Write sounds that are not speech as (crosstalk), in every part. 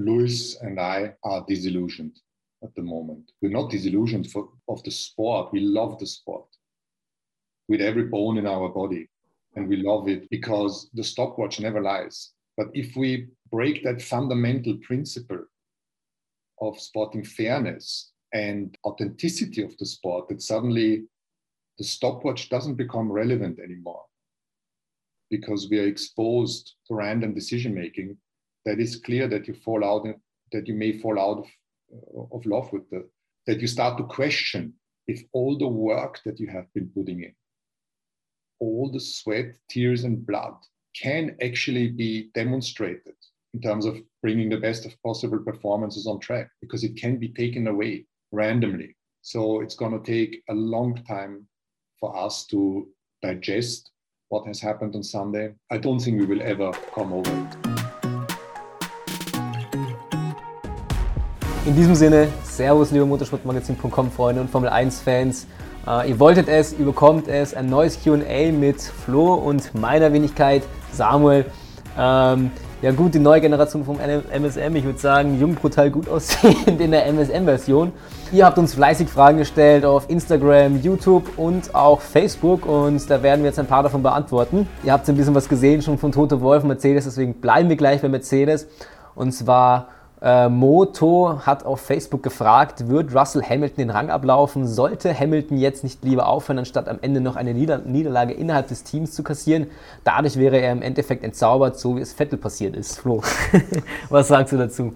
Lewis and I are disillusioned at the moment. We're not disillusioned for, of the sport. We love the sport with every bone in our body. And we love it because the stopwatch never lies. But if we break that fundamental principle of sporting fairness and authenticity of the sport, that suddenly the stopwatch doesn't become relevant anymore because we are exposed to random decision making that is clear that you fall out that you may fall out of, of love with the that you start to question if all the work that you have been putting in all the sweat tears and blood can actually be demonstrated in terms of bringing the best of possible performances on track because it can be taken away randomly so it's going to take a long time for us to digest what has happened on Sunday. I don't think we will ever come over it. In diesem Sinne, Servus, liebe Motorsportmagazin.com Freunde und Formel 1 Fans. Uh, ihr wolltet es, ihr bekommt es, ein neues QA mit Flo und meiner Wenigkeit Samuel. Ähm, ja gut, die neue Generation vom MSM, ich würde sagen, jung, brutal gut aussehend in der MSM-Version. Ihr habt uns fleißig Fragen gestellt auf Instagram, YouTube und auch Facebook und da werden wir jetzt ein paar davon beantworten. Ihr habt ein bisschen was gesehen schon von Toto Wolf und Mercedes, deswegen bleiben wir gleich bei Mercedes. Und zwar äh, Moto hat auf Facebook gefragt, wird Russell Hamilton den Rang ablaufen? Sollte Hamilton jetzt nicht lieber aufhören, anstatt am Ende noch eine Nieder Niederlage innerhalb des Teams zu kassieren? Dadurch wäre er im Endeffekt entzaubert, so wie es Vettel passiert ist. Flo, (laughs) was sagst du dazu?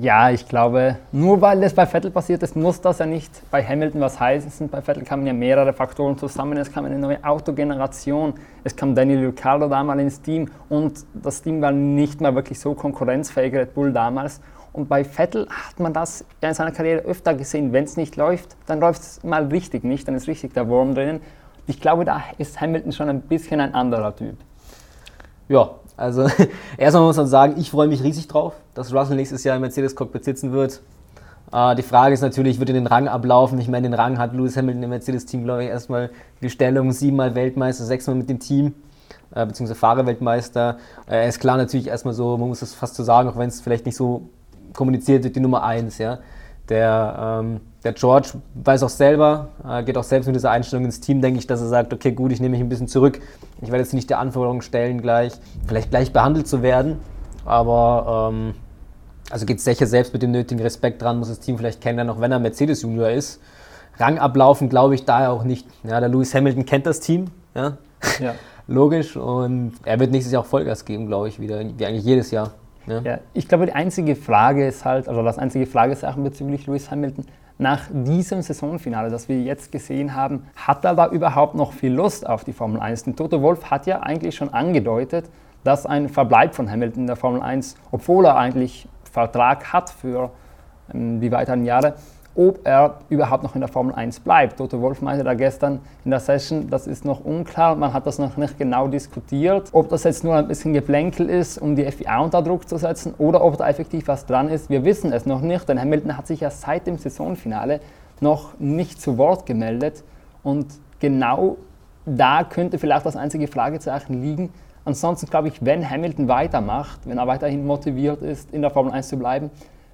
Ja, ich glaube, nur weil es bei Vettel passiert ist, muss das ja nicht bei Hamilton was heißen. Bei Vettel kamen ja mehrere Faktoren zusammen. Es kam eine neue Autogeneration, es kam Daniel Ricciardo damals ins Team und das Team war nicht mehr wirklich so konkurrenzfähig, Red Bull damals. Und bei Vettel hat man das in seiner Karriere öfter gesehen. Wenn es nicht läuft, dann läuft es mal richtig nicht, dann ist richtig der Wurm drinnen. Ich glaube, da ist Hamilton schon ein bisschen ein anderer Typ. Ja, also (laughs) erstmal muss man sagen, ich freue mich riesig drauf, dass Russell nächstes Jahr im Mercedes-Cockpit sitzen wird. Äh, die Frage ist natürlich, wird er den Rang ablaufen? Ich meine, den Rang hat Lewis Hamilton im Mercedes-Team, glaube ich, erstmal die Stellung, siebenmal Weltmeister, sechsmal mit dem Team äh, beziehungsweise Fahrerweltmeister. Äh, ist klar natürlich erstmal so, man muss das fast so sagen, auch wenn es vielleicht nicht so kommuniziert wird die Nummer 1. Ja? Der, ähm, der George weiß auch selber, äh, geht auch selbst mit dieser Einstellung ins Team, denke ich, dass er sagt, okay, gut, ich nehme mich ein bisschen zurück. Ich werde jetzt nicht die Anforderungen stellen, gleich, vielleicht gleich behandelt zu werden. Aber ähm, also geht sicher selbst mit dem nötigen Respekt dran, muss das Team vielleicht kennenlernen, auch wenn er Mercedes Junior ist. Rang ablaufen glaube ich daher auch nicht. Ja, der Lewis Hamilton kennt das Team. Ja. ja. (laughs) Logisch. Und er wird nächstes Jahr auch Vollgas geben, glaube ich, wieder, wie eigentlich jedes Jahr. Ja. ja. ich glaube, die einzige Frage ist halt, also das einzige Fragesachen bezüglich Lewis Hamilton, nach diesem Saisonfinale, das wir jetzt gesehen haben, hat er da überhaupt noch viel Lust auf die Formel 1? Denn Toto Wolf hat ja eigentlich schon angedeutet, dass ein Verbleib von Hamilton in der Formel 1, obwohl er eigentlich Vertrag hat für ähm, die weiteren Jahre, ob er überhaupt noch in der Formel 1 bleibt. Toto Wolf meinte da gestern in der Session, das ist noch unklar, man hat das noch nicht genau diskutiert, ob das jetzt nur ein bisschen Geplänkel ist, um die FIA unter Druck zu setzen oder ob da effektiv was dran ist. Wir wissen es noch nicht, denn Hamilton hat sich ja seit dem Saisonfinale noch nicht zu Wort gemeldet und genau da könnte vielleicht das einzige Fragezeichen liegen. Ansonsten glaube ich, wenn Hamilton weitermacht, wenn er weiterhin motiviert ist, in der Formel 1 zu bleiben,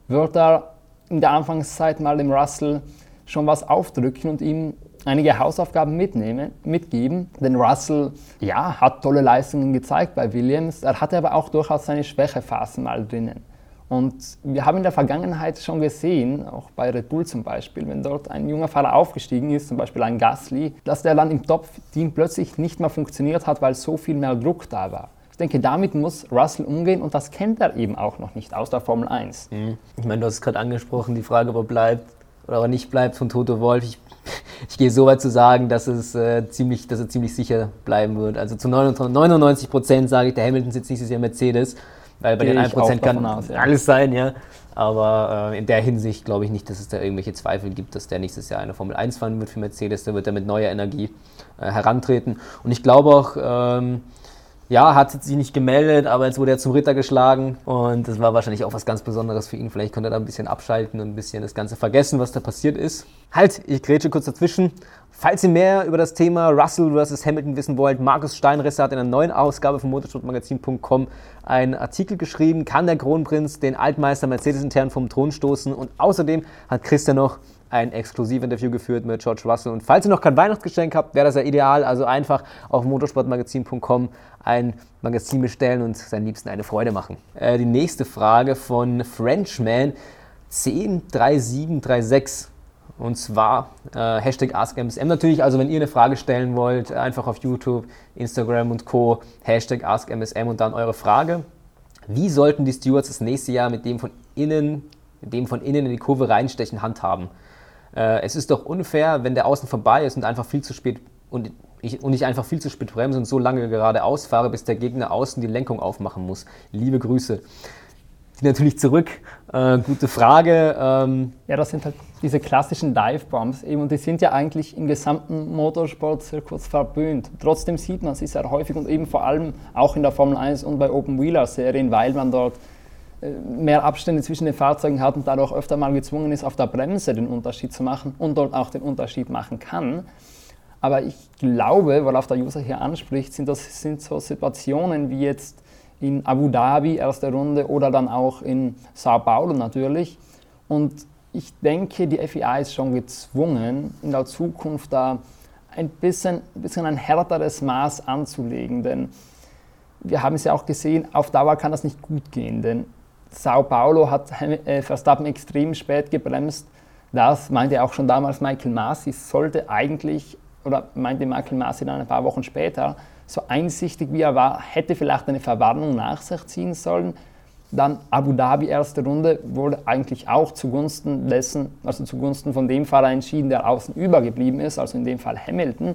wird er in der Anfangszeit mal dem Russell schon was aufdrücken und ihm einige Hausaufgaben mitnehmen, mitgeben. Denn Russell ja, hat tolle Leistungen gezeigt bei Williams, er hatte aber auch durchaus seine Schwächephasen mal drinnen. Und wir haben in der Vergangenheit schon gesehen, auch bei Red Bull zum Beispiel, wenn dort ein junger Fahrer aufgestiegen ist, zum Beispiel ein Gasly, dass der dann im Top-Team plötzlich nicht mehr funktioniert hat, weil so viel mehr Druck da war denke, damit muss Russell umgehen und das kennt er eben auch noch nicht aus der Formel 1. Mhm. Ich meine, du hast es gerade angesprochen, die Frage, ob er bleibt oder er nicht bleibt von Toto Wolf. Ich, (laughs) ich gehe so weit zu sagen, dass, es, äh, ziemlich, dass er ziemlich sicher bleiben wird. Also zu 99 Prozent sage ich, der Hamilton sitzt nächstes Jahr Mercedes, weil bei Gehe den 1 Prozent kann aus, ja. alles sein, ja. Aber äh, in der Hinsicht glaube ich nicht, dass es da irgendwelche Zweifel gibt, dass der nächstes Jahr eine Formel 1 fahren wird für Mercedes. Da wird er mit neuer Energie äh, herantreten. Und ich glaube auch, ähm, ja, hat sich nicht gemeldet, aber jetzt wurde er zum Ritter geschlagen und das war wahrscheinlich auch was ganz Besonderes für ihn. Vielleicht konnte er da ein bisschen abschalten und ein bisschen das Ganze vergessen, was da passiert ist. Halt, ich grätsche kurz dazwischen. Falls ihr mehr über das Thema Russell vs. Hamilton wissen wollt, Markus Steinresser hat in einer neuen Ausgabe von motorsportmagazin.com einen Artikel geschrieben, kann der Kronprinz den Altmeister Mercedes intern vom Thron stoßen und außerdem hat Christian noch ein Exklusivinterview geführt mit George Russell. Und falls ihr noch kein Weihnachtsgeschenk habt, wäre das ja ideal. Also einfach auf motorsportmagazin.com ein Magazin bestellen und seinen Liebsten eine Freude machen. Äh, die nächste Frage von Frenchman 103736. Und zwar äh, Hashtag AskMSM natürlich. Also wenn ihr eine Frage stellen wollt, einfach auf YouTube, Instagram und Co. Hashtag AskMSM und dann eure Frage. Wie sollten die Stewards das nächste Jahr mit dem von innen, mit dem von innen in die Kurve reinstechen handhaben? Äh, es ist doch unfair, wenn der Außen vorbei ist und einfach viel zu spät und ich, und ich einfach viel zu spät bremse und so lange geradeaus fahre, bis der Gegner außen die Lenkung aufmachen muss. Liebe Grüße. Die natürlich zurück. Äh, gute Frage. Ähm ja, das sind halt diese klassischen Dive-Bombs eben und die sind ja eigentlich im gesamten Motorsport-Zirkus verböhnt. Trotzdem sieht man sie sehr häufig und eben vor allem auch in der Formel 1 und bei Open-Wheeler-Serien, weil man dort mehr Abstände zwischen den Fahrzeugen hat und dadurch öfter mal gezwungen ist, auf der Bremse den Unterschied zu machen und dort auch den Unterschied machen kann. Aber ich glaube, worauf der User hier anspricht, sind das sind so Situationen wie jetzt in Abu Dhabi, erste Runde, oder dann auch in Sao Paulo natürlich. Und ich denke, die FIA ist schon gezwungen, in der Zukunft da ein bisschen, ein bisschen ein härteres Maß anzulegen. Denn wir haben es ja auch gesehen, auf Dauer kann das nicht gut gehen. Denn Sao Paulo hat äh, Verstappen extrem spät gebremst. Das meinte auch schon damals Michael Masi, sollte eigentlich, oder meinte Michael Masi dann ein paar Wochen später, so einsichtig wie er war, hätte vielleicht eine Verwarnung nach sich ziehen sollen. Dann Abu Dhabi erste Runde wurde eigentlich auch zugunsten dessen, also zugunsten von dem Fahrer entschieden, der außen übergeblieben ist, also in dem Fall Hamilton.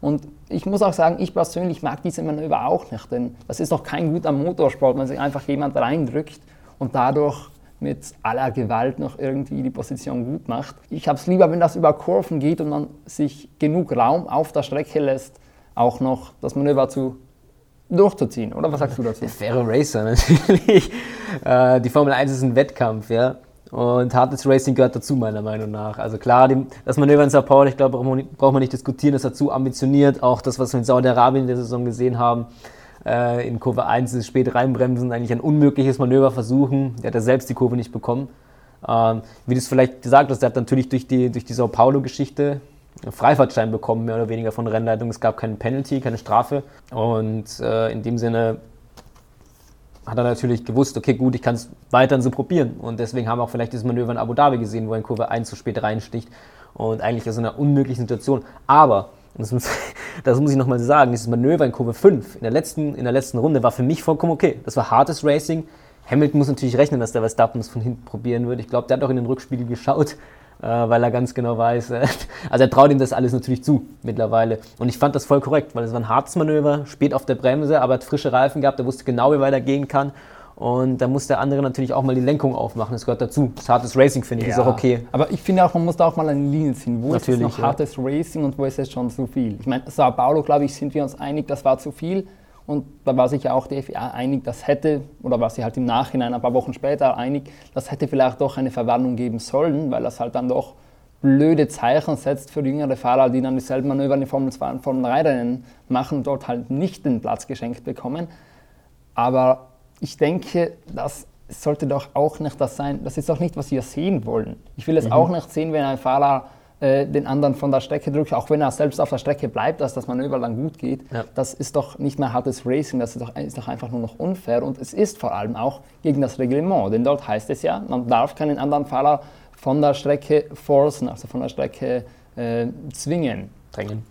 Und ich muss auch sagen, ich persönlich mag diese Manöver auch nicht, denn das ist doch kein guter Motorsport, wenn sich einfach jemand reindrückt und dadurch mit aller Gewalt noch irgendwie die Position gut macht. Ich habe es lieber, wenn das über Kurven geht und man sich genug Raum auf der Strecke lässt, auch noch das Manöver zu durchzuziehen. Oder was sagst du dazu? Der faire Racer (laughs) natürlich. Äh, die Formel 1 ist ein Wettkampf, ja. Und hartes Racing gehört dazu, meiner Meinung nach. Also klar, das Manöver in Sao Paulo, ich glaube, braucht man nicht diskutieren, das ist dazu ambitioniert. Auch das, was wir in Saudi-Arabien in der Saison gesehen haben, äh, in Kurve 1 ist spät reinbremsen, eigentlich ein unmögliches Manöver versuchen. Der hat ja selbst die Kurve nicht bekommen. Ähm, wie du es vielleicht gesagt hast, der hat natürlich durch die, durch die Sao Paulo-Geschichte einen Freifahrtschein bekommen, mehr oder weniger von Rennleitung. Es gab keinen Penalty, keine Strafe. Und äh, in dem Sinne hat er natürlich gewusst, okay, gut, ich kann es weiterhin so probieren. Und deswegen haben wir auch vielleicht dieses Manöver in Abu Dhabi gesehen, wo er in Kurve 1 zu spät reinsticht. Und eigentlich aus einer unmöglichen Situation. Aber das muss, (laughs) das muss ich nochmal sagen, dieses Manöver in Kurve 5 in der, letzten, in der letzten Runde war für mich vollkommen okay. Das war hartes Racing. Hamilton muss natürlich rechnen, dass der Verstappen es von hinten probieren wird. Ich glaube, der hat auch in den Rückspiegel geschaut, äh, weil er ganz genau weiß, äh, (laughs) also er traut ihm das alles natürlich zu mittlerweile. Und ich fand das voll korrekt, weil es war ein hartes Manöver, spät auf der Bremse, aber er hat frische Reifen gehabt, er wusste genau, wie weit er gehen kann. Und da muss der andere natürlich auch mal die Lenkung aufmachen. Das gehört dazu. Das hartes Racing finde ich ja. ist auch okay. Aber ich finde auch, man muss da auch mal eine Linie ziehen. Wo natürlich, ist noch ja. hartes Racing und wo ist es schon zu viel? Ich meine, Sao Paulo, glaube ich, sind wir uns einig, das war zu viel. Und da war sich ja auch die FIA einig, das hätte, oder war sie halt im Nachhinein, ein paar Wochen später einig, das hätte vielleicht doch eine Verwarnung geben sollen, weil das halt dann doch blöde Zeichen setzt für jüngere Fahrer, die dann dieselben Manöver in Formel 2 und Formel 3 Rennen machen und dort halt nicht den Platz geschenkt bekommen. Aber ich denke, das sollte doch auch nicht das sein, das ist doch nicht, was wir sehen wollen. Ich will es mhm. auch nicht sehen, wenn ein Fahrer äh, den anderen von der Strecke drückt, auch wenn er selbst auf der Strecke bleibt, dass das Manöver dann gut geht. Ja. Das ist doch nicht mehr hartes Racing, das ist doch, ist doch einfach nur noch unfair und es ist vor allem auch gegen das Reglement, denn dort heißt es ja, man darf keinen anderen Fahrer von der Strecke forcen, also von der Strecke äh, zwingen. Drängen.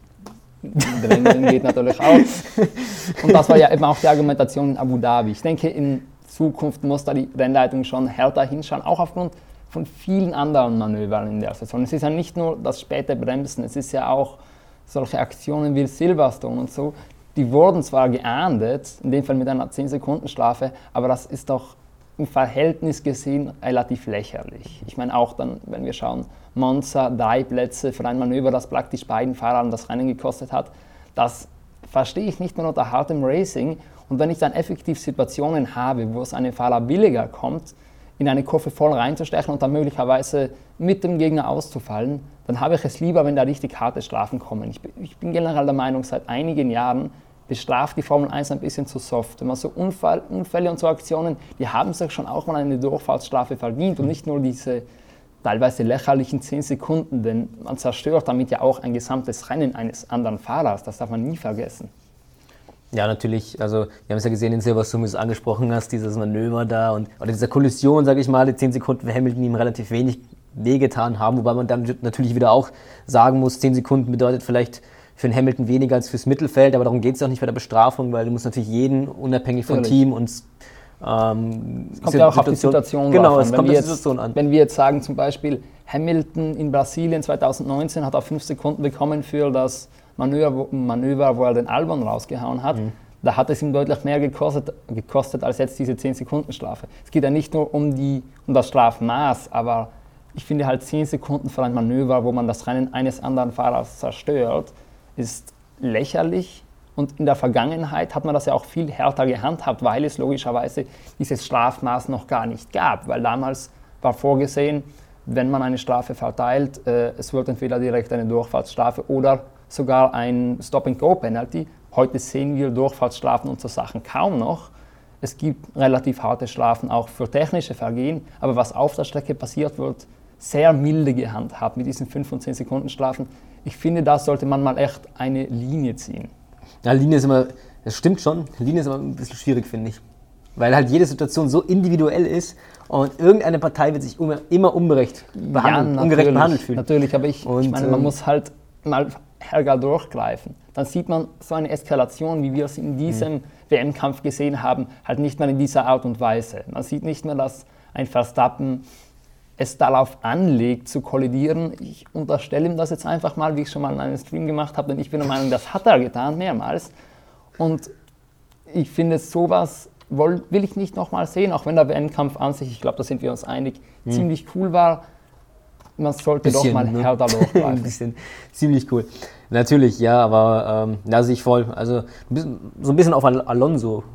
Drängen geht natürlich auch. Und das war ja eben auch die Argumentation in Abu Dhabi. Ich denke, in Zukunft muss da die Rennleitung schon härter hinschauen, auch aufgrund von vielen anderen Manövern in der Saison. Es ist ja nicht nur das späte Bremsen, es ist ja auch solche Aktionen wie Silverstone und so, die wurden zwar geahndet, in dem Fall mit einer 10-Sekunden-Strafe, aber das ist doch im Verhältnis gesehen relativ lächerlich. Ich meine auch dann, wenn wir schauen, Monza, drei Plätze für ein Manöver, das praktisch beiden Fahrern das Rennen gekostet hat, das verstehe ich nicht mehr unter hartem Racing. Und wenn ich dann effektiv Situationen habe, wo es einem Fahrer billiger kommt, in eine Kurve voll reinzustechen und dann möglicherweise mit dem Gegner auszufallen, dann habe ich es lieber, wenn da richtig harte Strafen kommen. Ich, bin generell der Meinung, seit einigen Jahren bestraft die Formel 1 ein bisschen zu soft. Wenn man so Unfall, Unfälle und so Aktionen, die haben sich schon auch mal eine Durchfallsstrafe verdient und nicht nur diese teilweise lächerlichen 10 Sekunden, denn man zerstört damit ja auch ein gesamtes Rennen eines anderen Fahrers. Das darf man nie vergessen. Ja, natürlich. Also, wir haben es ja gesehen in Silverstone, wie du es angesprochen hast, dieses Manöver da und oder dieser Kollision, sage ich mal, die 10 Sekunden für Hamilton ihm relativ wenig wehgetan haben, wobei man dann natürlich wieder auch sagen muss, 10 Sekunden bedeutet vielleicht für den Hamilton weniger als fürs Mittelfeld, aber darum geht es auch nicht bei der Bestrafung, weil du musst natürlich jeden, unabhängig vom. Team und ähm, es kommt ja auch auf die Situation Genau, an. es kommt auf die Situation an. Wenn wir jetzt sagen, zum Beispiel Hamilton in Brasilien 2019 hat er 5 Sekunden bekommen für das Manöver, Manöver, wo er den Albon rausgehauen hat. Mhm. Da hat es ihm deutlich mehr gekostet, gekostet als jetzt diese 10-Sekunden-Strafe. Es geht ja nicht nur um, die, um das Strafmaß, aber ich finde halt 10 Sekunden für ein Manöver, wo man das Rennen eines anderen Fahrers zerstört, ist lächerlich. Und in der Vergangenheit hat man das ja auch viel härter gehandhabt, weil es logischerweise dieses Strafmaß noch gar nicht gab. Weil damals war vorgesehen, wenn man eine Strafe verteilt, äh, es wird entweder direkt eine Durchfahrtsstrafe oder sogar ein Stop-and-Go-Penalty. Heute sehen wir Durchfahrtsstrafen und so Sachen kaum noch. Es gibt relativ harte Strafen auch für technische Vergehen, aber was auf der Strecke passiert, wird sehr milde gehandhabt mit diesen 5 und 10 Sekunden Strafen. Ich finde, da sollte man mal echt eine Linie ziehen. Ja, Linie ist immer, das stimmt schon, Linie ist immer ein bisschen schwierig, finde ich. Weil halt jede Situation so individuell ist und irgendeine Partei wird sich immer ungerecht behandelt, ja, ungerecht behandelt fühlen. Natürlich, aber ich, und, ich meine, man ähm, muss halt mal ärger durchgreifen. Dann sieht man so eine Eskalation, wie wir es in diesem mhm. WM-Kampf gesehen haben, halt nicht mehr in dieser Art und Weise. Man sieht nicht mehr, dass ein Verstappen es darauf anlegt zu kollidieren. Ich unterstelle ihm das jetzt einfach mal, wie ich schon mal in einem Stream gemacht habe, denn ich bin der Meinung, das hat er getan, mehrmals. Und ich finde, sowas will ich nicht nochmal sehen, auch wenn der WM-Kampf an sich, ich glaube, da sind wir uns einig, mhm. ziemlich cool war. Man sollte bisschen, doch mal ne? härter (laughs) losbleiben. ein bisschen, ziemlich cool. Natürlich, ja, aber ähm, da sehe ich voll. Also so ein bisschen auf Alonso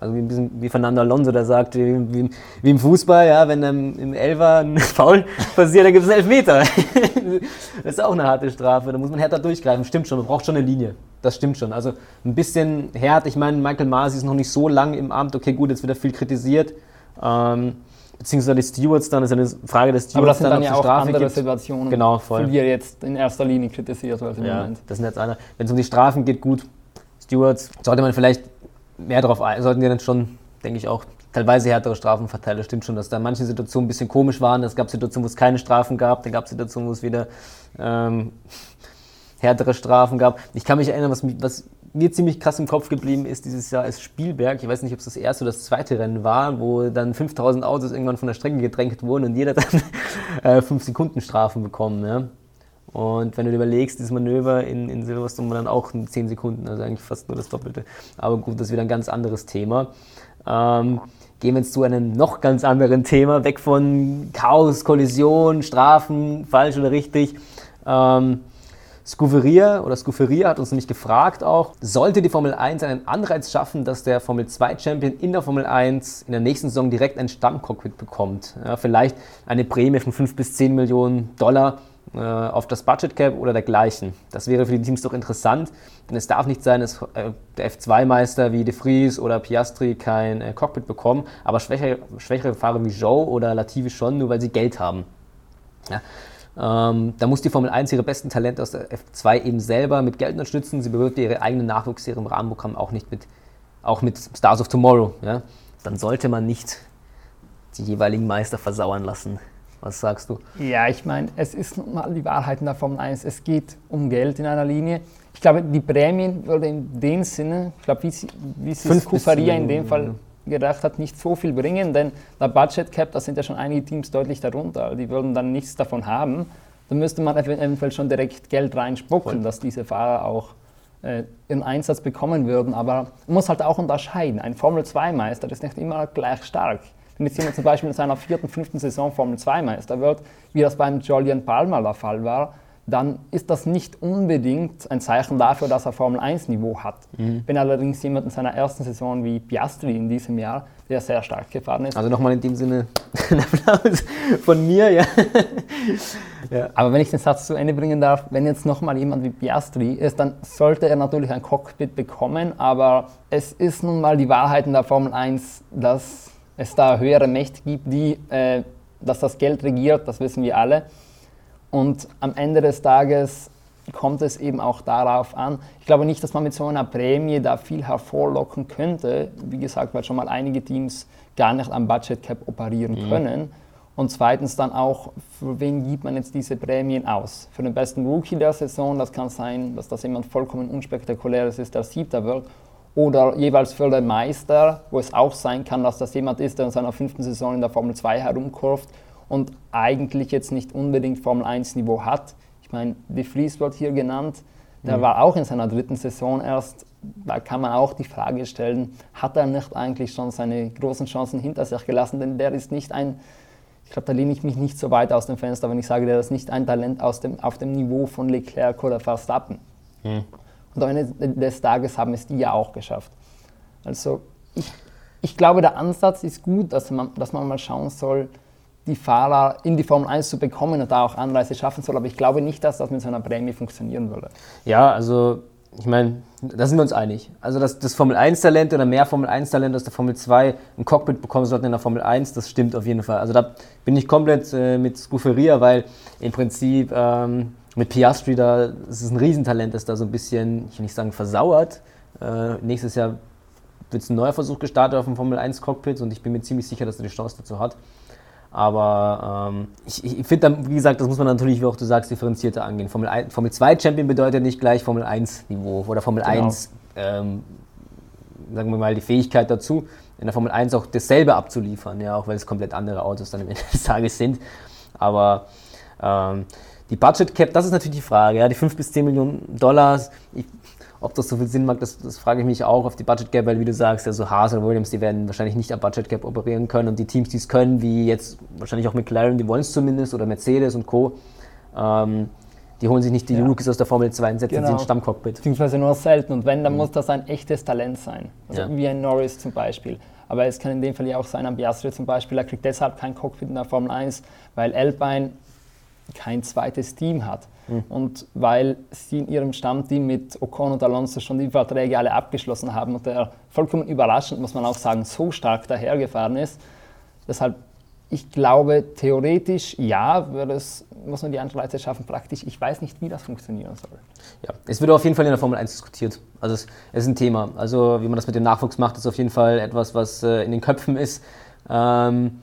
also wie, ein bisschen, wie Fernando Alonso da sagt, wie, wie, wie im Fußball, ja, wenn dann im Elfer ein (laughs) Foul passiert, dann gibt es einen Elfmeter. (laughs) das ist auch eine harte Strafe, da muss man härter durchgreifen. Stimmt schon, man braucht schon eine Linie. Das stimmt schon. Also ein bisschen hart. Ich meine, Michael Masi ist noch nicht so lang im Amt. Okay, gut, jetzt wird er viel kritisiert. Ähm, beziehungsweise die Stewards dann, ist eine Frage des Stewards. Aber das sind dann, dann ja auch Strafe andere gibt. Situationen, genau, voll. für die er jetzt in erster Linie kritisiert wird im ja, Moment. Das sind jetzt einer. Wenn es um die Strafen geht, gut, Stewards, sollte man vielleicht mehr darauf ein, sollten wir dann schon, denke ich auch, teilweise härtere Strafen verteilen. Das stimmt schon, dass da manche Situationen ein bisschen komisch waren. Es gab Situationen, wo es keine Strafen gab, dann gab es Situationen, wo es wieder ähm, härtere Strafen gab. Ich kann mich erinnern, was, was, mir ziemlich krass im Kopf geblieben ist dieses Jahr ist Spielberg. Ich weiß nicht, ob es das erste oder das zweite Rennen war, wo dann 5000 Autos irgendwann von der Strecke gedrängt wurden und jeder dann (laughs) äh, 5 Sekunden Strafen bekommen. Ja? Und wenn du dir überlegst, dieses Manöver in, in Silverstone war dann auch 10 Sekunden, also eigentlich fast nur das Doppelte. Aber gut, das ist wieder ein ganz anderes Thema. Ähm, gehen wir jetzt zu einem noch ganz anderen Thema, weg von Chaos, Kollision, Strafen, falsch oder richtig. Ähm, Scuferia oder Scuferia hat uns nämlich gefragt auch, sollte die Formel 1 einen Anreiz schaffen, dass der Formel 2 Champion in der Formel 1 in der nächsten Saison direkt ein Stammcockpit bekommt? Ja, vielleicht eine Prämie von 5 bis 10 Millionen Dollar auf das Budget Cap oder dergleichen. Das wäre für die Teams doch interessant, denn es darf nicht sein, dass äh, der F2-Meister wie De Vries oder Piastri kein äh, Cockpit bekommen, aber schwächere, schwächere Fahrer wie Joe oder Latifi schon, nur weil sie Geld haben. Ja. Ähm, da muss die Formel 1 ihre besten Talente aus der F2 eben selber mit Geld unterstützen. Sie bewirbt ihre eigenen Nachwuchsserien im Rahmenprogramm auch nicht mit, auch mit Stars of Tomorrow. Ja. Dann sollte man nicht die jeweiligen Meister versauern lassen. Was sagst du? Ja, ich meine, es ist nun mal die Wahrheit in der Formel 1. Es geht um Geld in einer Linie. Ich glaube, die Prämien würde in dem Sinne, ich glaube, wie, wie sich Kufaria in dem Fall gedacht hat, nicht so viel bringen, denn der Budget Cap, da sind ja schon einige Teams deutlich darunter. Die würden dann nichts davon haben. Da müsste man eventuell schon direkt Geld reinspucken, Voll. dass diese Fahrer auch äh, ihren Einsatz bekommen würden. Aber man muss halt auch unterscheiden. Ein Formel-2-Meister ist nicht immer gleich stark. Wenn jetzt jemand zum Beispiel in seiner vierten, fünften Saison Formel 2 Meister wird, wie das beim Julian Palmer der Fall war, dann ist das nicht unbedingt ein Zeichen dafür, dass er Formel 1-Niveau hat. Mhm. Wenn allerdings jemand in seiner ersten Saison wie Piastri in diesem Jahr, der sehr stark gefahren ist. Also nochmal in dem Sinne (laughs) ein Applaus von mir, ja. (laughs) ja. Aber wenn ich den Satz zu Ende bringen darf, wenn jetzt nochmal jemand wie Piastri ist, dann sollte er natürlich ein Cockpit bekommen, aber es ist nun mal die Wahrheit in der Formel 1, dass es da höhere Mächte gibt, die, äh, dass das Geld regiert, das wissen wir alle. Und am Ende des Tages kommt es eben auch darauf an. Ich glaube nicht, dass man mit so einer Prämie da viel hervorlocken könnte. Wie gesagt, weil schon mal einige Teams gar nicht am Budget Cap operieren mhm. können. Und zweitens dann auch, für wen gibt man jetzt diese Prämien aus? Für den besten Rookie der Saison, das kann sein, dass das jemand vollkommen unspektakuläres ist, der Siebter wird. Oder jeweils für den Meister, wo es auch sein kann, dass das jemand ist, der in seiner fünften Saison in der Formel 2 herumkurft und eigentlich jetzt nicht unbedingt Formel 1 Niveau hat. Ich meine, De Vries wird hier genannt, der mhm. war auch in seiner dritten Saison erst. Da kann man auch die Frage stellen, hat er nicht eigentlich schon seine großen Chancen hinter sich gelassen? Denn der ist nicht ein, ich glaube, da lehne ich mich nicht so weit aus dem Fenster, wenn ich sage, der ist nicht ein Talent aus dem, auf dem Niveau von Leclerc oder Verstappen. Mhm. Und am Ende des Tages haben es die ja auch geschafft. Also ich, ich glaube, der Ansatz ist gut, dass man, dass man mal schauen soll, die Fahrer in die Formel 1 zu bekommen und da auch Anreise schaffen soll. Aber ich glaube nicht, dass das mit so einer Prämie funktionieren würde. Ja, also ich meine, da sind wir uns einig. Also, dass das Formel 1-Talent oder mehr Formel 1-Talent aus der Formel 2 ein Cockpit bekommen sollten in der Formel 1, das stimmt auf jeden Fall. Also, da bin ich komplett äh, mit Scuferia, weil im Prinzip ähm, mit Piastri da, das ist ein Riesentalent, das da so ein bisschen, ich will nicht sagen versauert. Äh, nächstes Jahr wird es ein neuer Versuch gestartet auf dem Formel 1 Cockpit und ich bin mir ziemlich sicher, dass er die Chance dazu hat. Aber ähm, ich, ich finde, wie gesagt, das muss man natürlich, wie auch du sagst, differenzierter angehen. Formel, 1, Formel 2 Champion bedeutet nicht gleich Formel 1 Niveau oder Formel genau. 1, ähm, sagen wir mal, die Fähigkeit dazu, in der Formel 1 auch dasselbe abzuliefern, ja, auch weil es komplett andere Autos dann am Ende des Tages sind. Aber ähm, die Budget Cap, das ist natürlich die Frage, ja, die 5 bis 10 Millionen Dollar. Ich, ob das so viel Sinn macht, das, das frage ich mich auch auf die Budget Gap, weil wie du sagst, ja, so Haas oder Williams, die werden wahrscheinlich nicht am Budget Gap operieren können und die Teams, die es können, wie jetzt wahrscheinlich auch McLaren, die wollen es zumindest oder Mercedes und Co., ähm, die holen sich nicht die ja. Rookies aus der Formel 2 und setzen genau. sie ins Stammcockpit. Beziehungsweise nur selten. Und wenn, dann mhm. muss das ein echtes Talent sein. Also ja. wie ein Norris zum Beispiel. Aber es kann in dem Fall ja auch sein, ein Piastri zum Beispiel, er kriegt deshalb kein Cockpit in der Formel 1, weil Alpine kein zweites Team hat. Mhm. Und weil sie in ihrem Stammteam mit Ocon und Alonso schon die Verträge alle abgeschlossen haben und der vollkommen überraschend, muss man auch sagen, so stark dahergefahren ist. Deshalb, ich glaube, theoretisch ja, würde es, muss man die Anreize schaffen. Praktisch, ich weiß nicht, wie das funktionieren soll. Ja, es wird auf jeden Fall in der Formel 1 diskutiert. Also es, es ist ein Thema. Also wie man das mit dem Nachwuchs macht, ist auf jeden Fall etwas, was äh, in den Köpfen ist. Ähm,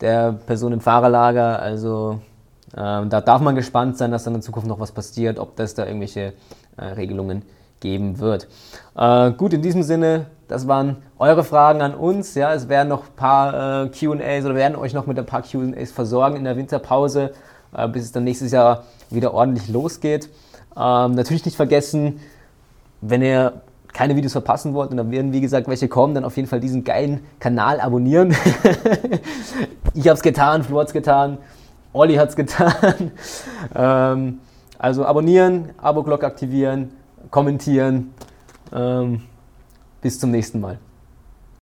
der Person im Fahrerlager. Also ähm, da darf man gespannt sein, dass dann in Zukunft noch was passiert, ob das da irgendwelche äh, Regelungen geben wird. Äh, gut, in diesem Sinne, das waren eure Fragen an uns. Ja, es werden noch ein paar äh, QAs oder werden euch noch mit ein paar QAs versorgen in der Winterpause, äh, bis es dann nächstes Jahr wieder ordentlich losgeht. Ähm, natürlich nicht vergessen, wenn ihr keine Videos verpassen wollt und da werden wie gesagt welche kommen, dann auf jeden Fall diesen geilen Kanal abonnieren. (laughs) ich habe es getan, Flo hat es getan. Olli hat es getan. (laughs) ähm, also abonnieren, Abo-Glocke aktivieren, kommentieren. Ähm, bis zum nächsten Mal.